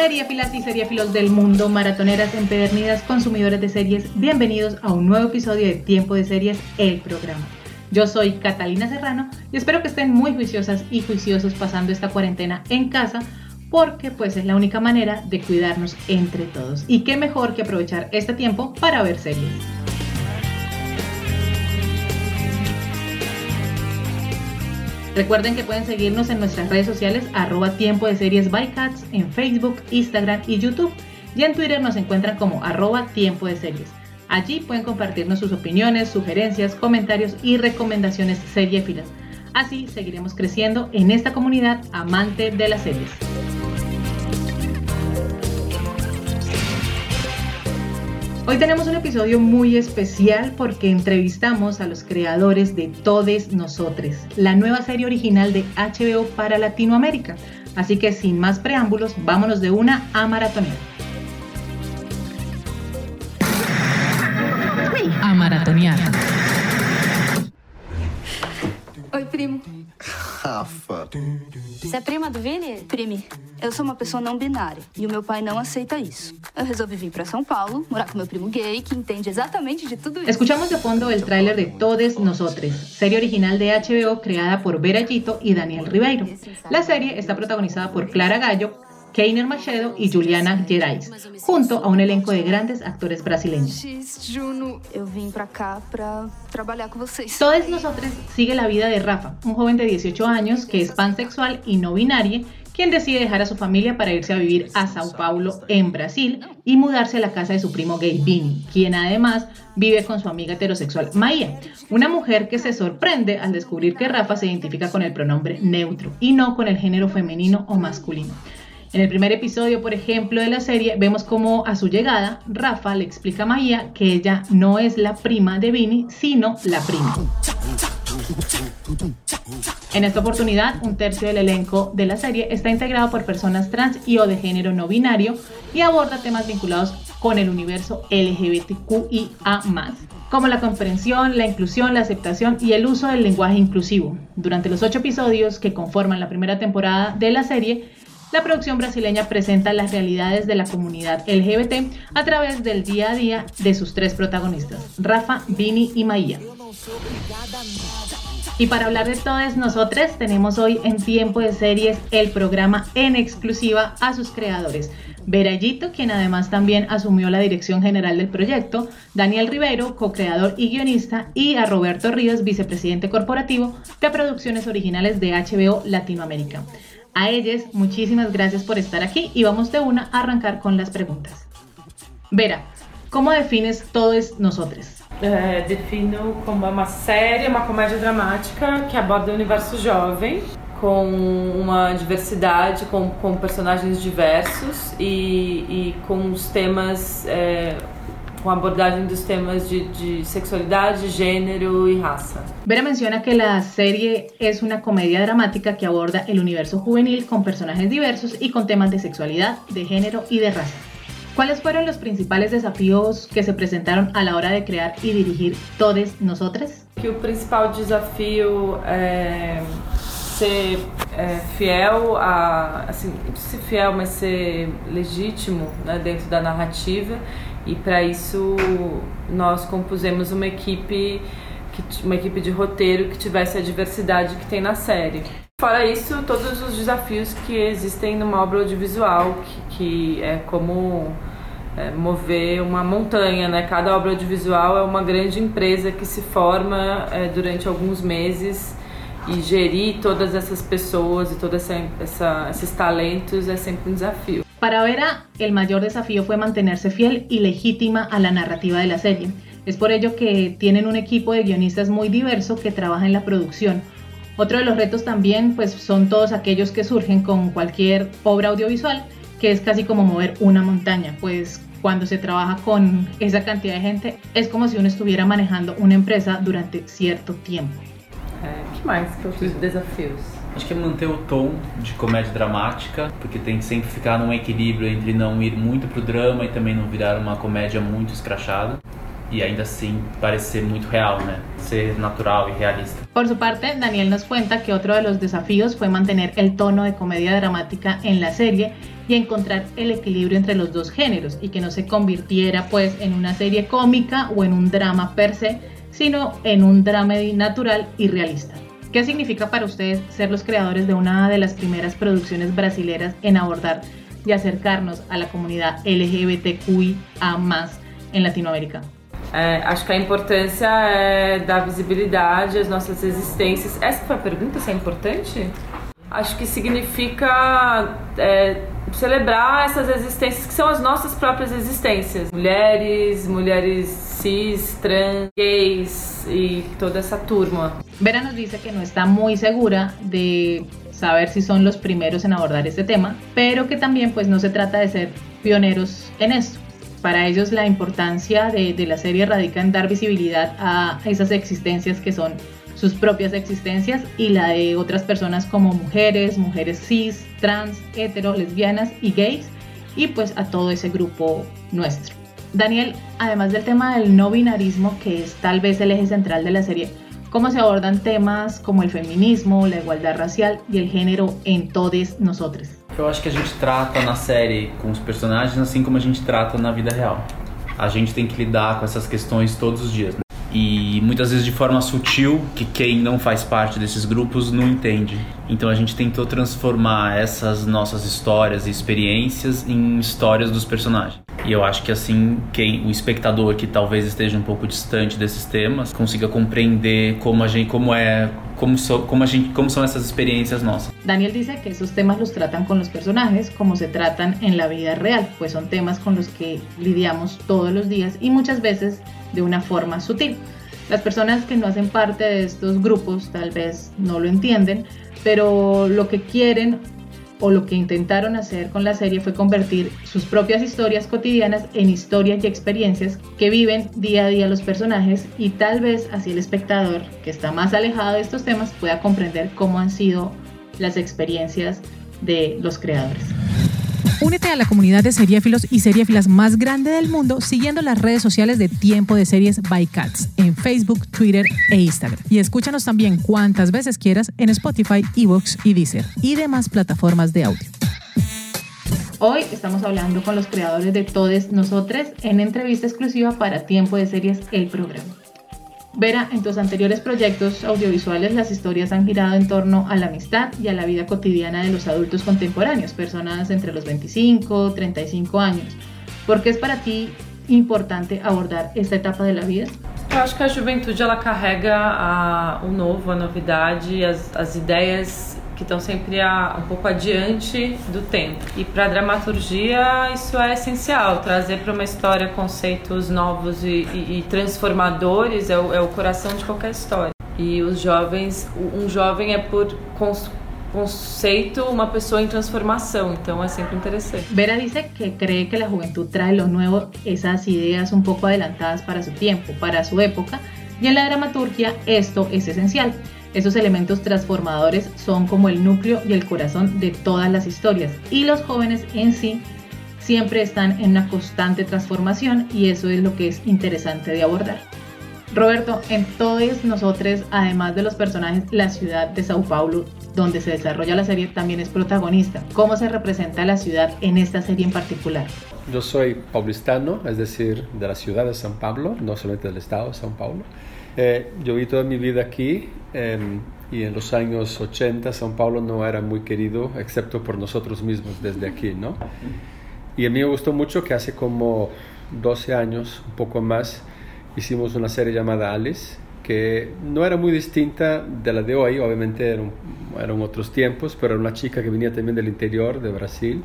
Seriefilas y seriefilos del mundo, maratoneras empedernidas, consumidores de series, bienvenidos a un nuevo episodio de Tiempo de Series, el programa. Yo soy Catalina Serrano y espero que estén muy juiciosas y juiciosos pasando esta cuarentena en casa porque pues es la única manera de cuidarnos entre todos. Y qué mejor que aprovechar este tiempo para ver series. Recuerden que pueden seguirnos en nuestras redes sociales arroba tiempo de series by cats en Facebook, Instagram y YouTube. Y en Twitter nos encuentran como arroba tiempo de series. Allí pueden compartirnos sus opiniones, sugerencias, comentarios y recomendaciones seriefilas. Así seguiremos creciendo en esta comunidad amante de las series. Hoy tenemos un episodio muy especial porque entrevistamos a los creadores de Todes Nosotres, la nueva serie original de HBO para Latinoamérica. Así que sin más preámbulos, vámonos de una a maratonear. Oi, primo. Rafa. Você é prima do Vini? Prime, eu sou uma pessoa não binária e o meu pai não aceita isso. Eu resolvi vir pra São Paulo, morar com meu primo gay, que entende exatamente de tudo isso. Escuchamos de fondo el tráiler de Todes Nosotres, serie original de HBO creada por Vera Gito y Daniel Ribeiro. La serie está protagonizada por Clara Gallo, Keiner Machedo y Juliana Gerais, junto a un elenco de grandes actores brasileños. Todos nosotros sigue la vida de Rafa, un joven de 18 años que es pansexual y no binario, quien decide dejar a su familia para irse a vivir a Sao Paulo, en Brasil, y mudarse a la casa de su primo gay Vini, quien además vive con su amiga heterosexual Maía, una mujer que se sorprende al descubrir que Rafa se identifica con el pronombre neutro y no con el género femenino o masculino. En el primer episodio, por ejemplo, de la serie, vemos cómo a su llegada, Rafa le explica a Maía que ella no es la prima de Vini, sino la prima. En esta oportunidad, un tercio del elenco de la serie está integrado por personas trans y o de género no binario y aborda temas vinculados con el universo LGBTQIA+, como la comprensión, la inclusión, la aceptación y el uso del lenguaje inclusivo. Durante los ocho episodios que conforman la primera temporada de la serie, la producción brasileña presenta las realidades de la comunidad LGBT a través del día a día de sus tres protagonistas, Rafa, Vini y Maía. Y para hablar de todas nosotras, tenemos hoy en Tiempo de Series el programa en exclusiva a sus creadores. Verallito, quien además también asumió la dirección general del proyecto, Daniel Rivero, co-creador y guionista, y a Roberto Ríos, vicepresidente corporativo de producciones originales de HBO Latinoamérica. A ellos, muchísimas gracias por estar aquí y vamos de una a arrancar con las preguntas. Vera, ¿cómo defines todos nosotros? É, defino como uma série, uma comédia dramática que aborda o universo jovem, com uma diversidade, com, com personagens diversos e, e com os temas, é, com abordagem dos temas de, de sexualidade, gênero e raça. Vera menciona que la serie es una comedia dramática que aborda el universo juvenil con personajes diversos y con temas de sexualidad, de género y de raza. ¿Cuáles fueron los principales desafíos que se presentaron a la hora de crear y dirigir Todes Nosotras? Que o principal desafio é ser é, fiel a assim, ser fiel, mas ser legítimo né, dentro da narrativa e para isso nós compusemos uma equipe uma equipe de roteiro que tivesse a diversidade que tem na série. Fora isso, todos os desafios que existem numa obra audiovisual, que, que é como é, mover uma montanha, né? Cada obra audiovisual é uma grande empresa que se forma é, durante alguns meses e gerir todas essas pessoas e todos esses talentos é sempre um desafio. Para Vera, el mayor desafío fue mantenerse fiel y legítima a la narrativa de la serie. Es por ello que tienen un equipo de guionistas muy diverso que trabaja en la producción. Otro de los retos también pues, son todos aquellos que surgen con cualquier obra audiovisual, que es casi como mover una montaña, pues cuando se trabaja con esa cantidad de gente, es como si uno estuviera manejando una empresa durante cierto tiempo. Que mais que outros desafios? Acho que é manter o tom de comédia dramática, porque tem que sempre ficar num equilíbrio entre não ir muito pro drama e também não virar uma comédia muito escrachada. Y ainda así parecer muy real, ¿no? ser natural y realista. Por su parte, Daniel nos cuenta que otro de los desafíos fue mantener el tono de comedia dramática en la serie y encontrar el equilibrio entre los dos géneros y que no se convirtiera pues en una serie cómica o en un drama per se, sino en un drama natural y realista. ¿Qué significa para ustedes ser los creadores de una de las primeras producciones brasileras en abordar y acercarnos a la comunidad LGBTQIA en Latinoamérica? É, acho que a importância é dar visibilidade às nossas existências. Essa foi a pergunta, se é importante? Acho que significa é, celebrar essas existências que são as nossas próprias existências. Mulheres, mulheres cis, trans, gays e toda essa turma. Vera nos dice que não está muito segura de saber si son los primeros en abordar este tema, pero que también pues no se trata de ser pioneros en esto. Para ellos la importancia de, la serie radica en dar visibilidad a esas existencias que son sus propias existencias y la de otras personas como mujeres, mujeres cis, trans, hetero, lesbianas y gays y pues a todo ese grupo nuestro. Daniel, además del tema del no binarismo, que es tal vez el eje central de la serie, ¿cómo se abordan temas como el feminismo, la igualdad racial y el género en todos nosotros? Eu acho que a gente trata na série com os personagens assim como a gente trata na vida real. A gente tem que lidar com essas questões todos os dias. Né? E muitas vezes de forma sutil, que quem não faz parte desses grupos não entende. Então a gente tentou transformar essas nossas histórias e experiências em histórias dos personagens. E eu acho que assim, quem o espectador que talvez esteja um pouco distante desses temas, consiga compreender como a gente, como é, como, so, como a gente, como são essas experiências nossas. Daniel dice que esos temas los tratan con los personajes como se tratan en la vida real, pues son temas con los que lidiamos todos los días y muchas veces de una forma sutil. Las personas que no hacen parte de estos grupos tal vez no lo entienden, pero lo que quieren o lo que intentaron hacer con la serie fue convertir sus propias historias cotidianas en historias y experiencias que viven día a día los personajes y tal vez así el espectador que está más alejado de estos temas pueda comprender cómo han sido las experiencias de los creadores. Únete a la comunidad de seriéfilos y seriéfilas más grande del mundo siguiendo las redes sociales de Tiempo de Series by Cats en Facebook, Twitter e Instagram. Y escúchanos también cuantas veces quieras en Spotify, Evox y Deezer y demás plataformas de audio. Hoy estamos hablando con los creadores de Todes Nosotros en entrevista exclusiva para Tiempo de Series, el programa. Vera, en tus anteriores proyectos audiovisuales las historias han girado en torno a la amistad y a la vida cotidiana de los adultos contemporáneos, personas entre los 25 35 años. ¿Por qué es para ti importante abordar esta etapa de la vida? Eu acho que a juventude ela carrega a, o novo, a novidade, as, que estão sempre a, um pouco adiante do tempo. E para dramaturgia isso é essencial, trazer para uma história conceitos novos e, e, e transformadores é o, é o, coração de qualquer história. E os jovens, um jovem é por conceito uma pessoa em transformação, então é sempre interessante. Vera dice que cree que a juventude traz lo nuevo, essas ideias um pouco adelantadas para seu tempo, para sua época, e en la dramaturgia esto es esencial. Esos elementos transformadores son como el núcleo y el corazón de todas las historias y los jóvenes en sí siempre están en una constante transformación y eso es lo que es interesante de abordar. Roberto, en todos nosotros, además de los personajes, la ciudad de Sao Paulo, donde se desarrolla la serie, también es protagonista. ¿Cómo se representa la ciudad en esta serie en particular? Yo soy paulistano, es decir, de la ciudad de San Pablo, no solamente del estado de San Paulo. Eh, yo viví toda mi vida aquí em, y en los años 80 San Paulo no era muy querido, excepto por nosotros mismos desde aquí, ¿no? Y a mí me gustó mucho que hace como 12 años, un poco más, hicimos una serie llamada Alice, que no era muy distinta de la de hoy, obviamente eran, eran otros tiempos, pero era una chica que venía también del interior de Brasil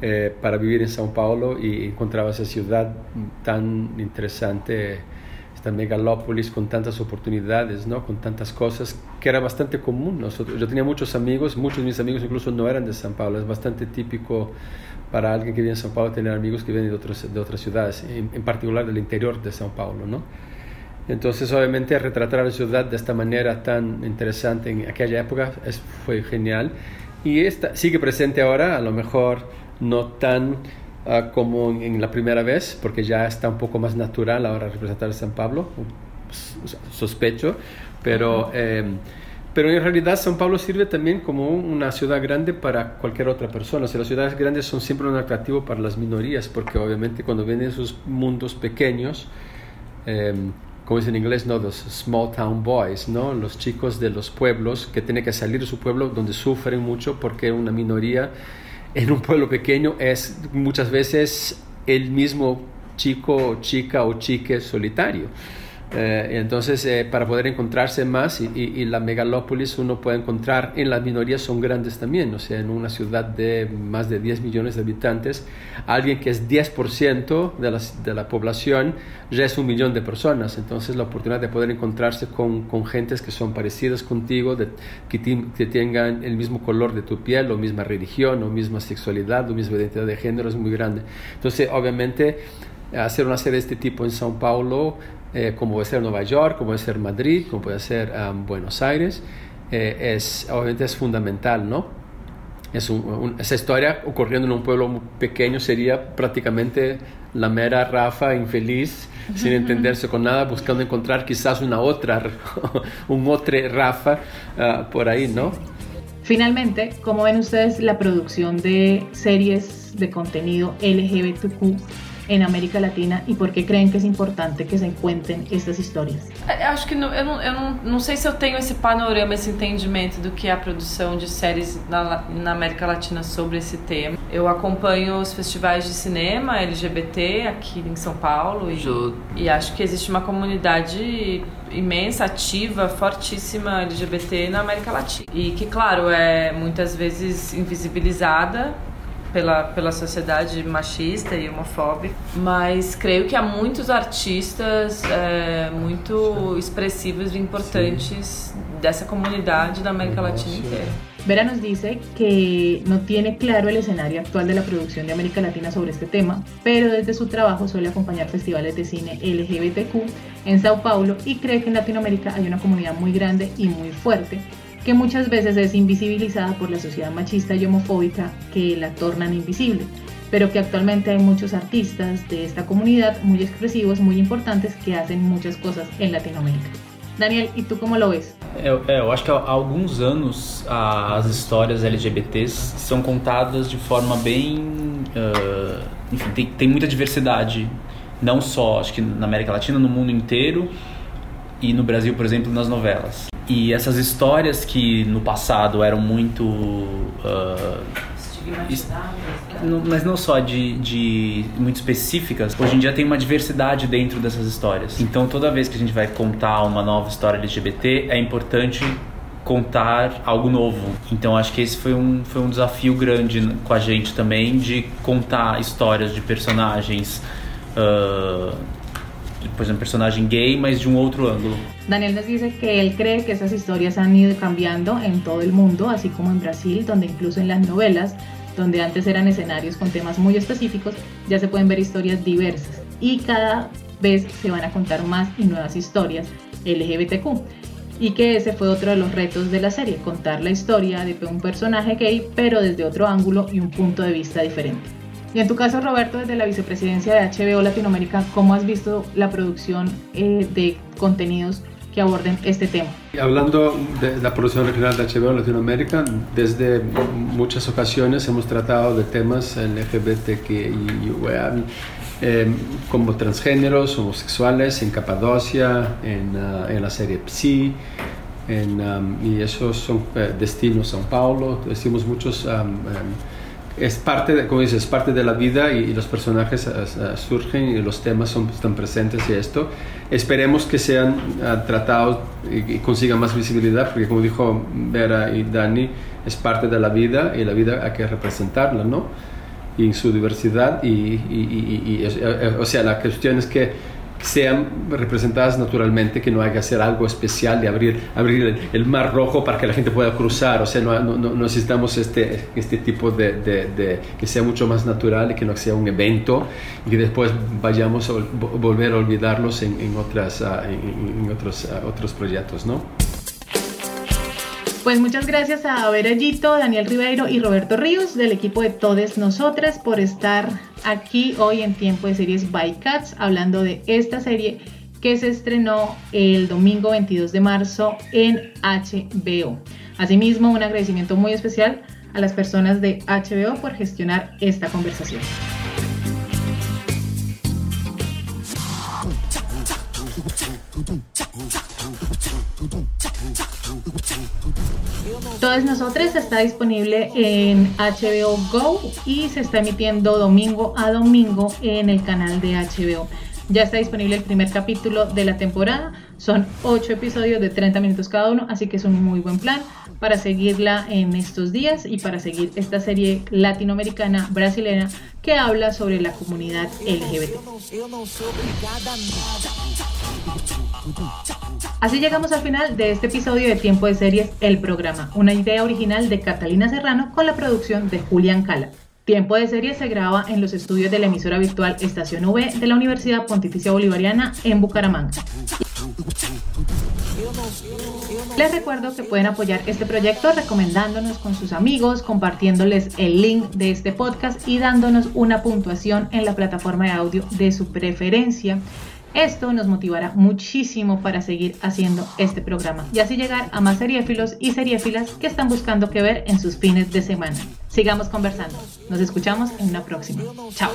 eh, para vivir en Sao Paulo y encontraba esa ciudad tan interesante esta megalópolis con tantas oportunidades, ¿no? con tantas cosas, que era bastante común. Yo tenía muchos amigos, muchos de mis amigos incluso no eran de San Pablo, es bastante típico para alguien que vive en São Paulo tener amigos que vienen de, de otras ciudades, en, particular del interior de São Paulo, ¿no? Entonces, obviamente, retratar la ciudad de esta manera tan interesante en aquella época es, fue genial. Y esta, sigue presente ahora, a lo mejor no tan uh, como en, la primera vez, porque ya está un poco más natural ahora representar San Pablo, sospecho, pero... Eh, pero en realidad San Pablo sirve también como una ciudad grande para cualquier otra persona. O sea, las ciudades grandes son siempre un atractivo para las minorías, porque obviamente cuando vienen esos mundos pequeños, eh, como dicen en inglés, ¿no? Los small town boys, ¿no? Los chicos de los pueblos que tienen que salir de su pueblo donde sufren mucho porque una minoría en un pueblo pequeño es muchas veces el mismo chico, chica o chique solitario. Eh, entonces, eh, para poder encontrarse más, y, la megalópolis uno puede encontrar, en las minorías son grandes también, o sea, en una ciudad de más de 10 millones de habitantes, alguien que es 10% de de la población ya es un millón de personas. Entonces, la oportunidad de poder encontrarse con, con gentes que son parecidas contigo, de, que, que, tengan el mismo color de tu piel, o misma religión, o misma sexualidad, o misma identidad de género es muy grande. Entonces, obviamente, hacer una serie de este tipo en São Paulo eh, como puede ser Nueva York, como puede ser Madrid, como puede ser um, Buenos Aires, eh, es, obviamente es fundamental, ¿no? Es esa historia ocurriendo en un pueblo pequeño sería prácticamente la mera Rafa infeliz, sin entenderse con nada, buscando encontrar quizás una otra, un otro Rafa uh, por ahí, ¿no? Finalmente, ¿cómo ven ustedes la producción de series de contenido LGBTQ em América Latina e por que creem que é importante que se encontrem essas histórias? Acho que não, eu, não, eu não, não sei se eu tenho esse panorama, esse entendimento do que é a produção de séries na, na América Latina sobre esse tema. Eu acompanho os festivais de cinema LGBT aqui em São Paulo e, e acho que existe uma comunidade imensa, ativa, fortíssima LGBT na América Latina. E que, claro, é muitas vezes invisibilizada pela, pela sociedade machista e homofóbica, mas creio que há muitos artistas é, muito expressivos e importantes dessa comunidade da América Latina inteira. Vera nos dice que no tiene claro el escenario actual de la producción de América Latina sobre este tema, pero desde su trabajo suele acompañar festivales de cine LGBTQ en Sao Paulo y cree que en Latinoamérica hay una comunidad muy grande y muy fuerte que muchas veces es invisibilizada por la sociedad machista y homofóbica que la tornan invisible, pero que actualmente hay muchos artistas de esta comunidad muy expresivos, muy importantes, que hacen muchas cosas en Latinoamérica. Daniel, e tu como lo ves? Eu, eu acho que há alguns anos as histórias LGBTs são contadas de forma bem. Uh, enfim, tem, tem muita diversidade, não só acho que na América Latina, no mundo inteiro e no Brasil, por exemplo, nas novelas. E essas histórias que no passado eram muito. Uh, mas não só de, de muito específicas, hoje em dia tem uma diversidade dentro dessas histórias. Então toda vez que a gente vai contar uma nova história LGBT, é importante contar algo novo. Então acho que esse foi um, foi um desafio grande com a gente também de contar histórias de personagens. Uh, por ejemplo, personaje gay, mas de un otro ángulo. Daniel nos dice que él cree que esas historias han ido cambiando en todo el mundo, así como en Brasil, donde incluso en las novelas, donde antes eran escenarios con temas muy específicos, ya se pueden ver historias diversas y cada vez se van a contar más y nuevas historias LGBTQ. Y que ese fue otro de los retos de la serie, contar la historia de un personaje gay, pero desde otro ángulo y un punto de vista diferente. Y en tu caso, Roberto, desde la vicepresidencia de HBO Latinoamérica, ¿cómo has visto la producción eh, de contenidos que aborden este tema? Hablando de la producción regional de HBO Latinoamérica, desde muchas ocasiones hemos tratado de temas LGBTQI, eh, como transgéneros, homosexuales, en Capadocia, en, uh, en la serie Psi, um, y esos son eh, destinos São Paulo, decimos muchos... Um, um, es parte, de, como dices, es parte de la vida y, los personajes eh, eh, surgen y los temas son, están presentes y esto. Esperemos que sean uh, tratados y, consigan más visibilidad, porque como dijo Vera y Dani, es parte de la vida y la vida hay que representarla, ¿no? Y su diversidad y o sea, la cuestión es que sean representadas naturalmente, que no hay que hacer algo especial de abrir, abrir el, mar rojo para que la gente pueda cruzar, o sea, no, no, necesitamos este, este tipo de, de, que sea mucho más natural y que no sea un evento y que después vayamos a volver a olvidarlos en, en otras, ah, en, otros, ah, otros proyectos, ¿no? Pues muchas gracias a Verallito, Daniel Ribeiro y Roberto Ríos del equipo de Todes Nosotras por estar aquí hoy en Tiempo de Series by Cats hablando de esta serie que se estrenó el domingo 22 de marzo en HBO. Asimismo, un agradecimiento muy especial a las personas de HBO por gestionar esta conversación. Todos nosotros está disponible en HBO Go y se está emitiendo domingo a domingo en el canal de HBO. Ya está disponible el primer capítulo de la temporada. Son 8 episodios de 30 minutos cada uno, así que es un muy buen plan para seguirla en estos días y para seguir esta serie latinoamericana brasileña que habla sobre la comunidad LGBT. Así llegamos al final de este episodio de Tiempo de Series, el programa, una idea original de Catalina Serrano con la producción de Julián Cala. Tiempo de Series se graba en los estudios de la emisora virtual Estación V de la Universidad Pontificia Bolivariana en Bucaramanga. Les recuerdo que pueden apoyar este proyecto recomendándonos con sus amigos, compartiéndoles el link de este podcast y dándonos una puntuación en la plataforma de audio de su preferencia. Esto nos motivará muchísimo para seguir haciendo este programa y así llegar a más seriéfilos y seriéfilas que están buscando qué ver en sus fines de semana. Sigamos conversando. Nos escuchamos en una próxima. Chao.